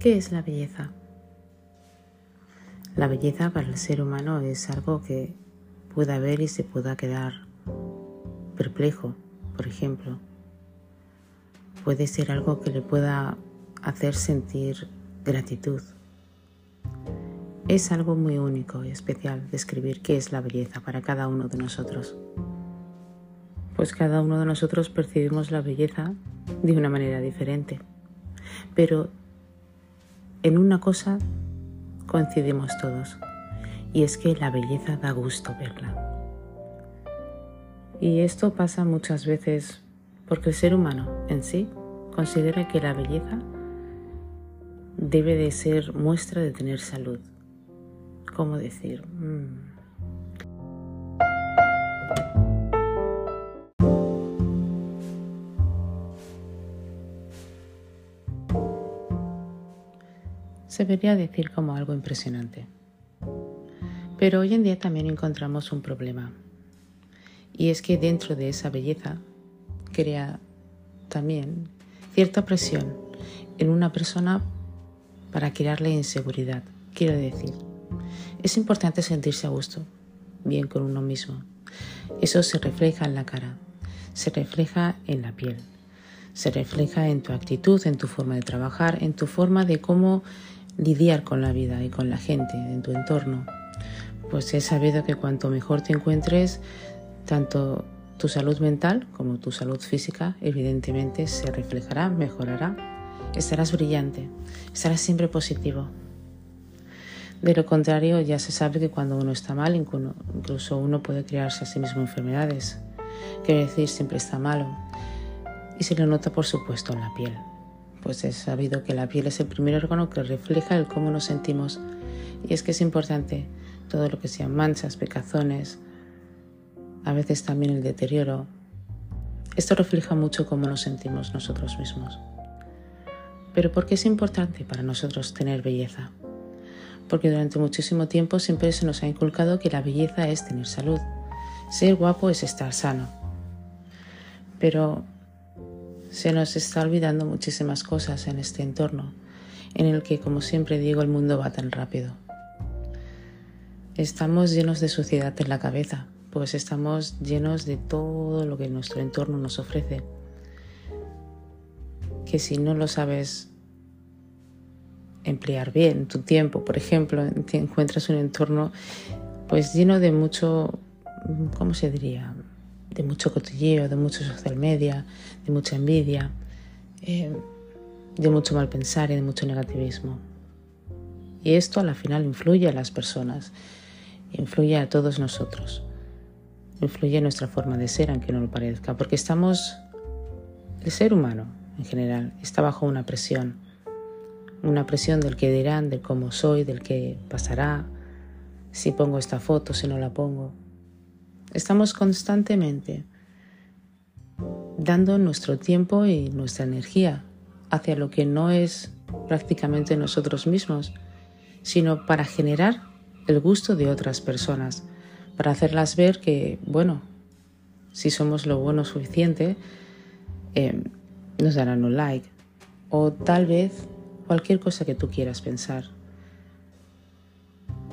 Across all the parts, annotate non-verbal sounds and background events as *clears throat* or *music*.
¿Qué es la belleza? La belleza para el ser humano es algo que pueda ver y se pueda quedar perplejo, por ejemplo. Puede ser algo que le pueda hacer sentir gratitud. Es algo muy único y especial describir qué es la belleza para cada uno de nosotros. Pues cada uno de nosotros percibimos la belleza de una manera diferente. Pero en una cosa coincidimos todos, y es que la belleza da gusto verla. Y esto pasa muchas veces porque el ser humano en sí considera que la belleza debe de ser muestra de tener salud. ¿Cómo decir? Mm, se debería decir como algo impresionante. Pero hoy en día también encontramos un problema. Y es que dentro de esa belleza crea también cierta presión en una persona para crearle inseguridad. Quiero decir, es importante sentirse a gusto, bien con uno mismo. Eso se refleja en la cara, se refleja en la piel, se refleja en tu actitud, en tu forma de trabajar, en tu forma de cómo lidiar con la vida y con la gente en tu entorno, pues he sabido que cuanto mejor te encuentres, tanto tu salud mental como tu salud física evidentemente se reflejará, mejorará, estarás brillante, estarás siempre positivo. De lo contrario, ya se sabe que cuando uno está mal, incluso uno puede crearse a sí mismo enfermedades. Quiere decir, siempre está malo. Y se lo nota, por supuesto, en la piel pues es sabido que la piel es el primer órgano que refleja el cómo nos sentimos. Y es que es importante todo lo que sean manchas, pecazones, a veces también el deterioro. Esto refleja mucho cómo nos sentimos nosotros mismos. Pero ¿por qué es importante para nosotros tener belleza? Porque durante muchísimo tiempo siempre se nos ha inculcado que la belleza es tener salud. Ser guapo es estar sano. Pero se nos está olvidando muchísimas cosas en este entorno, en el que, como siempre digo, el mundo va tan rápido. Estamos llenos de suciedad en la cabeza, pues estamos llenos de todo lo que nuestro entorno nos ofrece. Que si no lo sabes emplear bien tu tiempo, por ejemplo, te encuentras un entorno pues lleno de mucho, ¿cómo se diría? De mucho cotilleo, de mucho social media, de mucha envidia, eh, de mucho mal pensar y de mucho negativismo. Y esto a la final influye a las personas, influye a todos nosotros, influye en nuestra forma de ser, aunque no lo parezca, porque estamos, el ser humano en general, está bajo una presión, una presión del que dirán, del cómo soy, del que pasará, si pongo esta foto, si no la pongo. Estamos constantemente dando nuestro tiempo y nuestra energía hacia lo que no es prácticamente nosotros mismos, sino para generar el gusto de otras personas, para hacerlas ver que, bueno, si somos lo bueno suficiente, eh, nos darán un like o tal vez cualquier cosa que tú quieras pensar.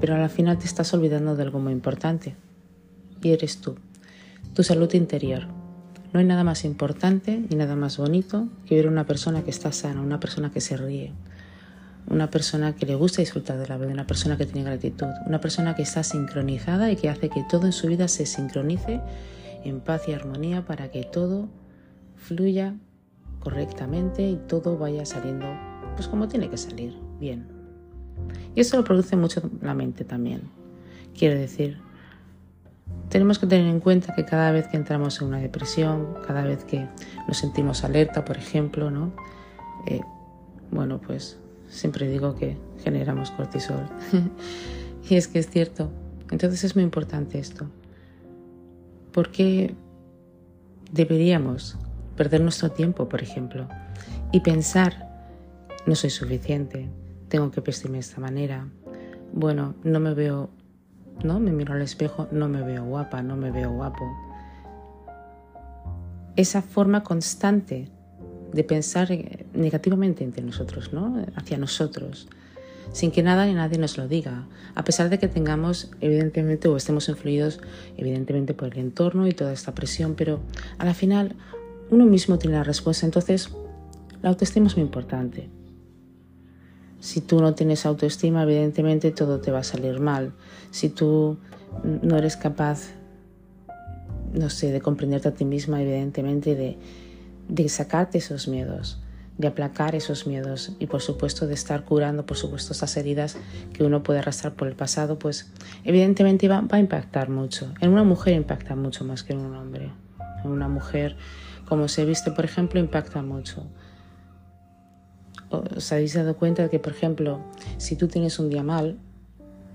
Pero al final te estás olvidando de algo muy importante, y eres tú, tu salud interior. No hay nada más importante y nada más bonito que ver una persona que está sana, una persona que se ríe, una persona que le gusta disfrutar de la vida, una persona que tiene gratitud, una persona que está sincronizada y que hace que todo en su vida se sincronice en paz y armonía para que todo fluya correctamente y todo vaya saliendo pues como tiene que salir, bien. Y eso lo produce mucho la mente también. Quiero decir, tenemos que tener en cuenta que cada vez que entramos en una depresión, cada vez que nos sentimos alerta, por ejemplo, ¿no? Eh, bueno, pues siempre digo que generamos cortisol. *laughs* y es que es cierto. Entonces es muy importante esto. Porque deberíamos perder nuestro tiempo, por ejemplo, y pensar, no soy suficiente, tengo que vestirme de esta manera, bueno, no me veo ¿no? Me miro al espejo, no me veo guapa, no me veo guapo. Esa forma constante de pensar negativamente entre nosotros, ¿no? hacia nosotros, sin que nada ni nadie nos lo diga, a pesar de que tengamos, evidentemente, o estemos influidos, evidentemente, por el entorno y toda esta presión, pero a la final uno mismo tiene la respuesta. Entonces, la autoestima es muy importante. Si tú no tienes autoestima, evidentemente todo te va a salir mal. Si tú no eres capaz, no sé, de comprenderte a ti misma, evidentemente, de, sacarte esos miedos, de aplacar esos miedos y por supuesto de estar curando, por supuesto, esas heridas que uno puede arrastrar por el pasado, pues evidentemente va, va a impactar mucho. En una mujer impacta mucho más que en un hombre. En una mujer, como se viste, por ejemplo, impacta mucho. ¿Os habéis dado cuenta de que, por ejemplo, si tú tienes un día mal,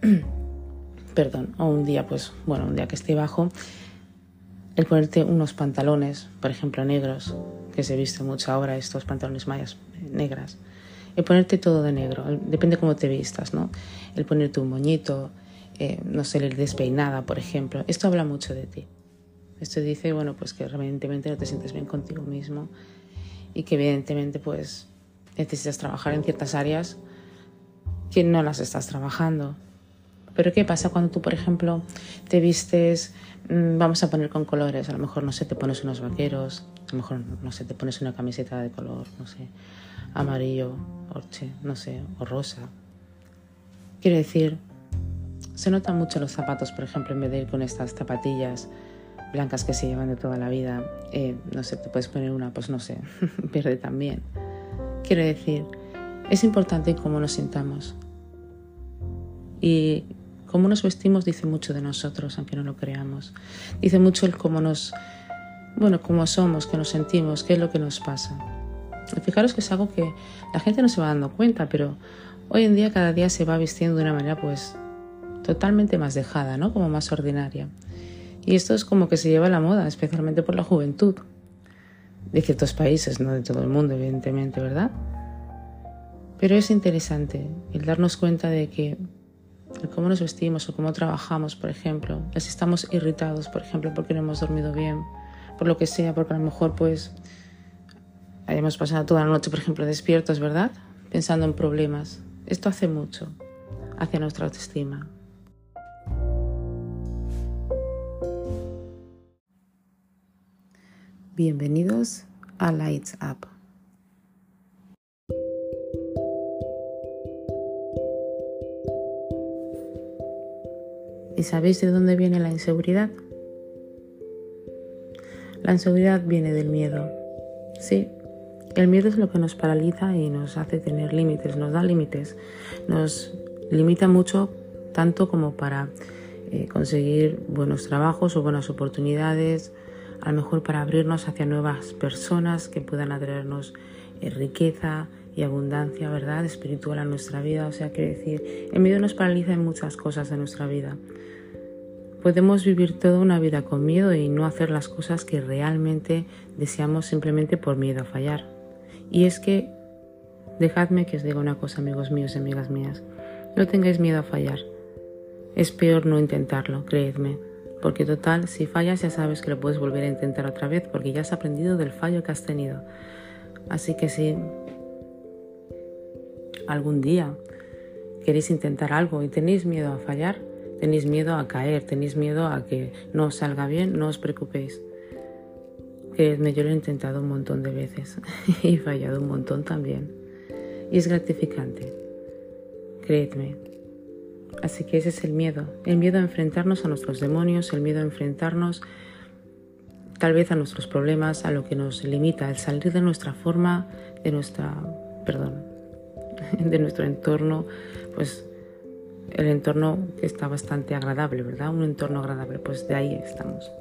*clears throat* perdón, o un día, pues, bueno, un día que esté bajo, el ponerte unos pantalones, por ejemplo, negros, que se viste mucho ahora, estos pantalones mayas negras, el ponerte todo de negro, depende cómo te vistas, ¿no? El ponerte un moñito, eh, no sé, el despeinada, por ejemplo, esto habla mucho de ti. Esto dice, bueno, pues que evidentemente no te sientes bien contigo mismo y que evidentemente pues necesitas trabajar en ciertas áreas que no las estás trabajando. Pero ¿qué pasa cuando tú, por ejemplo, te vistes, mm, vamos a poner con colores, a lo mejor, no sé, te pones unos vaqueros, a lo mejor, no sé, te pones una camiseta de color, no sé, amarillo, orche, no sé, o rosa. Quiero decir, se notan mucho los zapatos, por ejemplo, en vez de ir con estas zapatillas blancas que se llevan de toda la vida, eh, no sé, te puedes poner una, pues no sé, *laughs* verde también. Quiero decir, es importante cómo nos sintamos. Y Cómo nos vestimos dice mucho de nosotros, aunque no lo creamos. Dice mucho el cómo nos, bueno, cómo somos, qué nos sentimos, qué es lo que nos pasa. fijaros que es algo que la gente no se va dando cuenta, pero hoy en día cada día se va vistiendo de una manera pues totalmente más dejada, ¿no? Como más ordinaria. Y esto es como que se lleva a la moda, especialmente por la juventud. De ciertos países, no de todo el mundo, evidentemente, ¿verdad? Pero es interesante el darnos cuenta de que el cómo nos vestimos o cómo trabajamos, por ejemplo, si estamos irritados, por ejemplo, porque no hemos dormido bien, por lo que sea, porque a lo mejor pues hayamos pasado toda la noche, por ejemplo, despiertos, ¿verdad? Pensando en problemas. Esto hace mucho hacia nuestra autoestima. Bienvenidos a Lights Up. ¿Y sabéis de dónde viene la inseguridad? La inseguridad viene del miedo. Sí, el miedo es lo que nos paraliza y nos hace tener límites, nos da límites, nos limita mucho tanto como para eh, conseguir buenos trabajos o buenas oportunidades, a lo mejor para abrirnos hacia nuevas personas que puedan atraernos eh, riqueza y abundancia, ¿verdad? Espiritual a nuestra vida. O sea, quiere decir, el miedo nos paraliza en muchas cosas de nuestra vida. Podemos vivir toda una vida con miedo y no hacer las cosas que realmente deseamos simplemente por miedo a fallar. Y es que, dejadme que os diga una cosa, amigos míos y amigas mías, no tengáis miedo a fallar. Es peor no intentarlo, creedme, porque total, si fallas ya sabes que lo puedes volver a intentar otra vez porque ya has aprendido del fallo que has tenido. Así que si algún día queréis intentar algo y tenéis miedo a fallar, tenéis miedo a caer, tenéis miedo a que no salga bien, no os preocupéis. Creedme, yo lo he intentado un montón de veces *laughs* y he fallado un montón también. Y es gratificante. Creedme. Así que ese es el miedo. El miedo a enfrentarnos a nuestros demonios, el miedo a enfrentarnos tal vez a nuestros problemas, a lo que nos limita, el salir de nuestra forma, de nuestra, perdón, *laughs* de nuestro entorno, pues el entorno que está bastante agradable, ¿verdad? Un entorno agradable, pues de ahí estamos.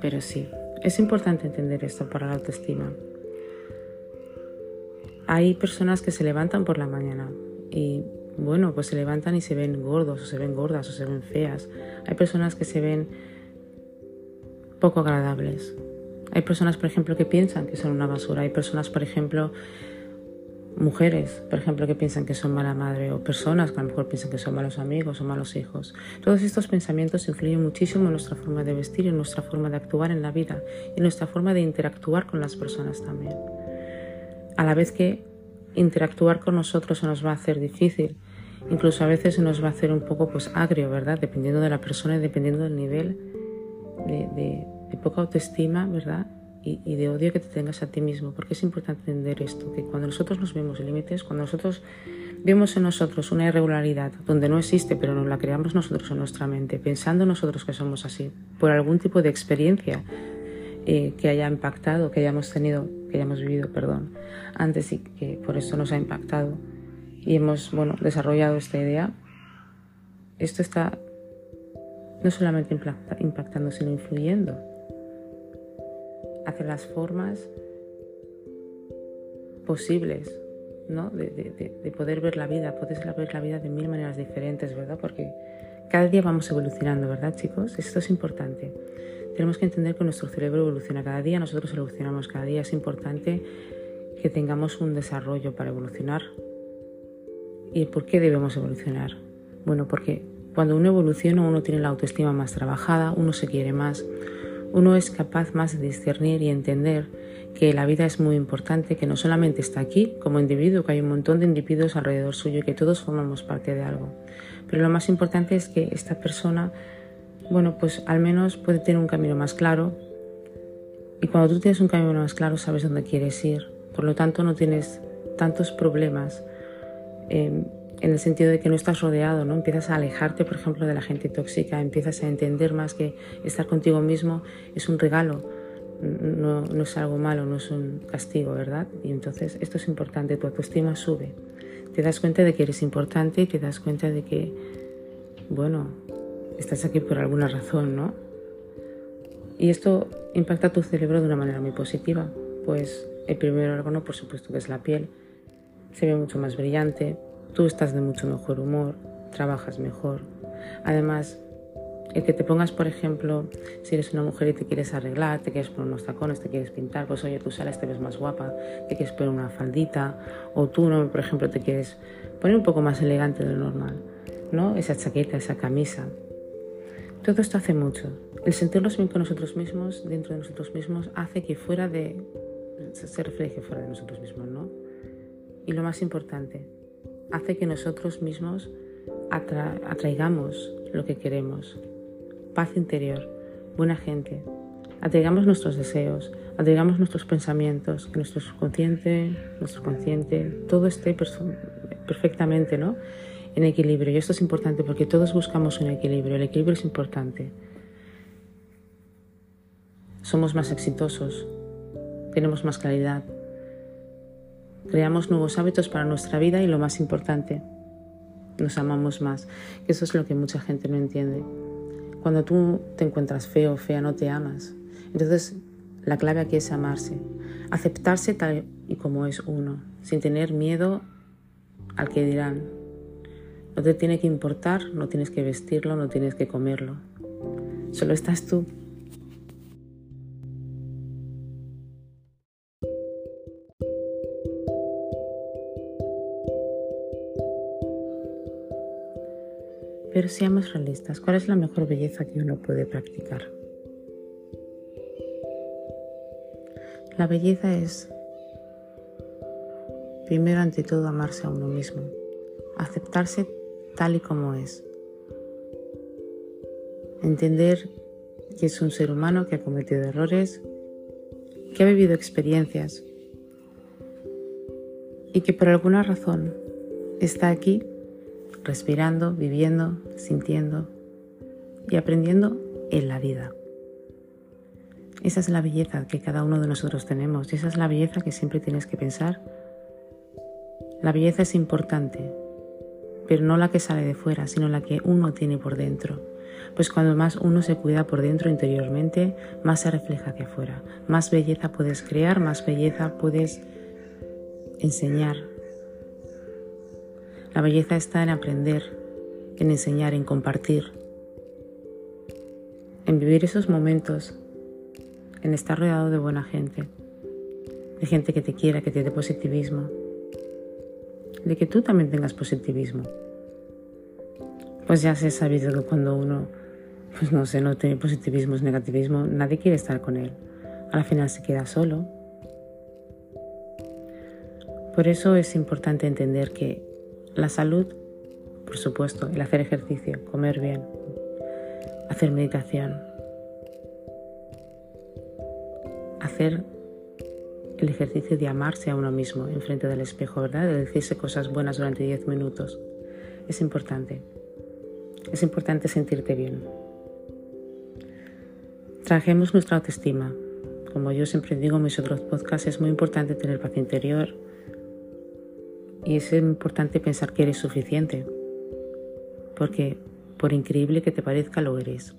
Pero sí, es importante entender esto para la autoestima. Hay personas que se levantan por la mañana y bueno, pues se levantan y se ven gordos o se ven gordas o se ven feas. Hay personas que se ven poco agradables. Hay personas, por ejemplo, que piensan que son una basura. Hay personas, por ejemplo, mujeres, por ejemplo, que piensan que son mala madre, o personas que a lo mejor piensan que son malos amigos o malos hijos. Todos estos pensamientos influyen muchísimo en nuestra forma de vestir, en nuestra forma de actuar en la vida y en nuestra forma de interactuar con las personas también. A la vez que interactuar con nosotros se nos va a hacer difícil, incluso a veces se nos va a hacer un poco pues agrio, ¿verdad? Dependiendo de la persona y dependiendo del nivel de, poca autoestima, ¿verdad? y, de odio que te tengas a ti mismo, porque es importante entender esto, que cuando nosotros nos vemos límites, cuando nosotros vemos en nosotros una irregularidad donde no existe, pero nos la creamos nosotros en nuestra mente, pensando nosotros que somos así, por algún tipo de experiencia eh, que haya impactado, que hayamos tenido, que hayamos vivido, perdón, antes y que por eso nos ha impactado y hemos, bueno, desarrollado esta idea, esto está no solamente impactando, sino influyendo hacia las formas posibles ¿no? de, poder ver la vida, poder ver la vida de mil maneras diferentes, ¿verdad? Porque cada día vamos evolucionando, ¿verdad, chicos? Esto es importante. Tenemos que entender que nuestro cerebro evoluciona cada día, nosotros evolucionamos cada día. Es importante que tengamos un desarrollo para evolucionar. ¿Y por qué debemos evolucionar? Bueno, porque cuando uno evoluciona, uno tiene la autoestima más trabajada, uno se quiere más, uno es capaz más de discernir y entender que la vida es muy importante, que no solamente está aquí como individuo, que hay un montón de individuos alrededor suyo y que todos formamos parte de algo. Pero lo más importante es que esta persona, bueno, pues al menos puede tener un camino más claro. Y cuando tú tienes un camino más claro, sabes dónde quieres ir. Por lo tanto, no tienes tantos problemas. Eh, en el sentido de que no estás rodeado, ¿no? Empiezas a alejarte, por ejemplo, de la gente tóxica, empiezas a entender más que estar contigo mismo es un regalo, no, no es algo malo, no es un castigo, ¿verdad? Y entonces esto es importante, tu autoestima sube, te das cuenta de que eres importante y te das cuenta de que, bueno, estás aquí por alguna razón, ¿no? Y esto impacta tu cerebro de una manera muy positiva, pues el primer órgano, por supuesto, que es la piel, se ve mucho más brillante, Tú estás de mucho mejor humor, trabajas mejor. Además, el que te pongas, por ejemplo, si eres una mujer y te quieres arreglar, te quieres poner unos tacones, te quieres pintar, pues oye, tú sales, te ves más guapa, te quieres poner una faldita, o tú, por ejemplo, te quieres poner un poco más elegante de lo normal, ¿no? Esa chaqueta, esa camisa. Todo esto hace mucho. El sentirnos bien con nosotros mismos, dentro de nosotros mismos, hace que fuera de... se refleje fuera de nosotros mismos, ¿no? Y lo más importante, hace que nosotros mismos atraigamos lo que queremos. Paz interior, buena gente. Atraigamos nuestros deseos, atraigamos nuestros pensamientos, que nuestro subconsciente, nuestro consciente, todo esté perfectamente ¿no? En equilibrio. Y esto es importante porque todos buscamos un equilibrio. El equilibrio es importante. Somos más exitosos, tenemos más claridad, creamos nuevos hábitos para nuestra vida y lo más importante, nos amamos más. Eso es lo que mucha gente no entiende. Cuando tú te encuentras feo o fea, no te amas. Entonces, la clave aquí es amarse, aceptarse tal y como es uno, sin tener miedo al que dirán. No te tiene que importar, no tienes que vestirlo, no tienes que comerlo. Solo estás tú Pero seamos realistas, ¿cuál es la mejor belleza que uno puede practicar? La belleza es, primero ante todo, amarse a uno mismo, aceptarse tal y como es, entender que es un ser humano que ha cometido errores, que ha vivido experiencias y que por alguna razón está aquí respirando, viviendo, sintiendo y aprendiendo en la vida. Esa es la belleza que cada uno de nosotros tenemos y esa es la belleza que siempre tienes que pensar. La belleza es importante, pero no la que sale de fuera, sino la que uno tiene por dentro. Pues cuando más uno se cuida por dentro interiormente, más se refleja hacia afuera. Más belleza puedes crear, más belleza puedes enseñar, la belleza está en aprender, en enseñar, en compartir, en vivir esos momentos, en estar rodeado de buena gente, de gente que te quiera, que te dé positivismo, de que tú también tengas positivismo. Pues ya se ha sabido que cuando uno, pues no sé, no tiene positivismo, es negativismo, nadie quiere estar con él. Al final se queda solo. Por eso es importante entender que la salud, por supuesto, el hacer ejercicio, comer bien, hacer meditación, hacer el ejercicio de amarse a uno mismo en frente del espejo, ¿verdad? De decirse cosas buenas durante 10 minutos. Es importante. Es importante sentirte bien. Trajemos nuestra autoestima. Como yo siempre digo en mis otros podcasts, es muy importante tener paz interior y es importante pensar que eres suficiente. Porque, por increíble que te parezca, lo eres.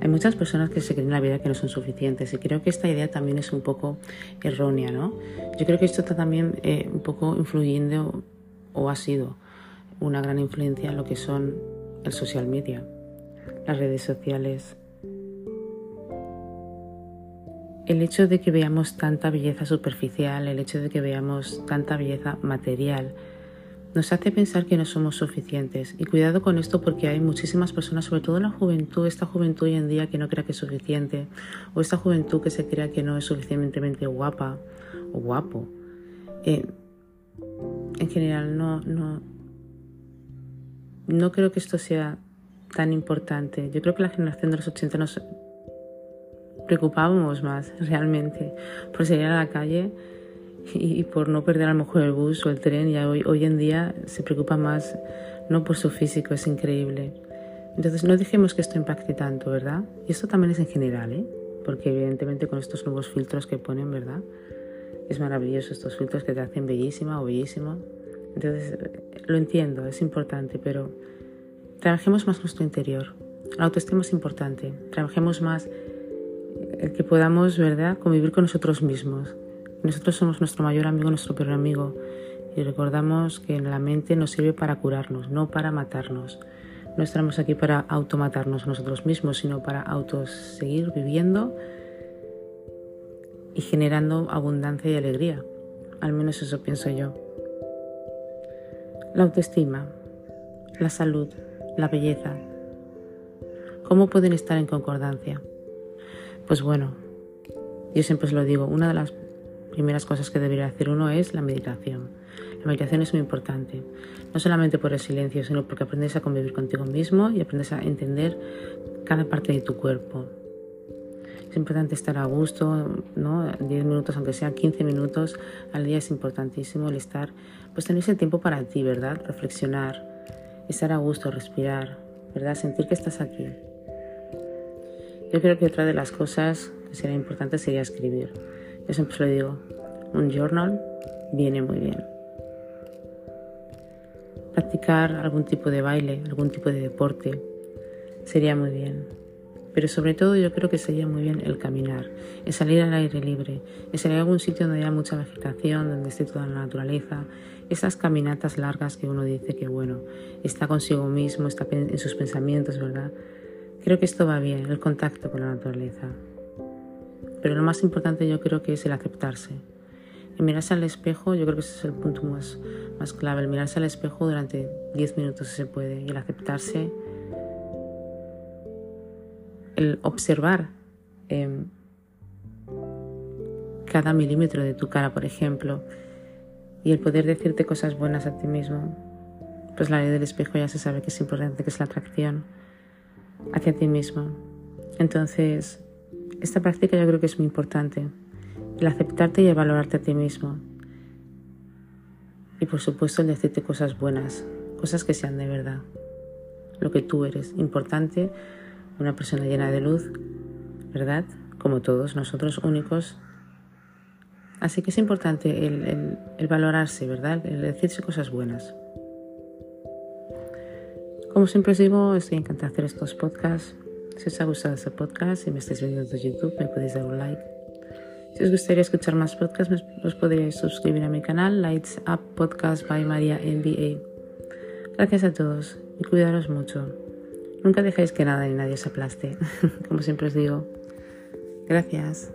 Hay muchas personas que se creen en la vida que no son suficientes y creo que esta idea también es un poco errónea, ¿no? Yo creo que esto está también eh, un poco influyendo o ha sido una gran influencia en lo que son el social media, las redes sociales. El hecho de que veamos tanta belleza superficial, el hecho de que veamos tanta belleza material, nos hace pensar que no somos suficientes. Y cuidado con esto porque hay muchísimas personas, sobre todo en la juventud, esta juventud hoy en día que no crea que es suficiente, o esta juventud que se crea que no es suficientemente guapa o guapo. En general no, no, no creo que esto sea tan importante. Yo creo que la generación de los 80 nos preocupábamos más realmente por salir a la calle y, por no perder a lo mejor el bus o el tren. Y hoy, hoy en día se preocupa más no por su físico, es increíble. Entonces no dejemos que esto impacte tanto, ¿verdad? Y esto también es en general, ¿eh? Porque evidentemente con estos nuevos filtros que ponen, ¿verdad? Es maravilloso estos filtros que te hacen bellísima o bellísimo. Entonces lo entiendo, es importante, pero trabajemos más nuestro interior. La autoestima es importante. Trabajemos más el que podamos, ¿verdad?, convivir con nosotros mismos, nosotros somos nuestro mayor amigo, nuestro peor amigo. Y recordamos que la mente nos sirve para curarnos, no para matarnos. No estamos aquí para automatarnos nosotros mismos, sino para autos seguir viviendo y generando abundancia y alegría. Al menos eso pienso yo. La autoestima, la salud, la belleza. ¿Cómo pueden estar en concordancia? Pues bueno, yo siempre os lo digo, una de las primeras cosas que debería hacer uno es la meditación. La meditación es muy importante, no solamente por el silencio, sino porque aprendes a convivir contigo mismo y aprendes a entender cada parte de tu cuerpo. Es importante estar a gusto, ¿no? 10 minutos, aunque sea 15 minutos al día es importantísimo el estar, pues tener ese tiempo para ti, ¿verdad? Reflexionar, estar a gusto, respirar, ¿verdad? Sentir que estás aquí. Yo creo que otra de las cosas que sería importante sería escribir. Yo siempre lo digo, un journal viene muy bien. Practicar algún tipo de baile, algún tipo de deporte, sería muy bien. Pero sobre todo yo creo que sería muy bien el caminar, el salir al aire libre, el salir a algún sitio donde haya mucha vegetación, donde esté toda la naturaleza, esas caminatas largas que uno dice que bueno, está consigo mismo, está en sus pensamientos, ¿verdad? Creo que esto va bien, el contacto con la naturaleza. Pero lo más importante yo creo que es el aceptarse. El mirarse al espejo, yo creo que ese es el punto más, más clave. El mirarse al espejo durante 10 minutos si se puede. Y el aceptarse, el observar em, cada milímetro de tu cara, por ejemplo, y el poder decirte cosas buenas a ti mismo. Pues la ley del espejo ya se sabe que es importante, que es la atracción hacia ti mismo. Entonces, esta práctica yo creo que es muy importante, el aceptarte y el valorarte a ti mismo. Y por supuesto el decirte cosas buenas, cosas que sean de verdad, lo que tú eres, importante, una persona llena de luz, ¿verdad? Como todos nosotros únicos. Así que es importante el, el valorarse, ¿verdad? El decirse cosas buenas. Como siempre os digo, estoy encantada de hacer estos podcasts. Si os ha gustado este podcast, si me estáis viendo desde YouTube, me podéis dar un like. Si os gustaría escuchar más podcasts, os podréis suscribir a mi canal Lights Up Podcast by Maria NBA. Gracias a todos y cuidaros mucho. Nunca dejéis que nada ni nadie os aplaste, *laughs* como siempre os digo. Gracias.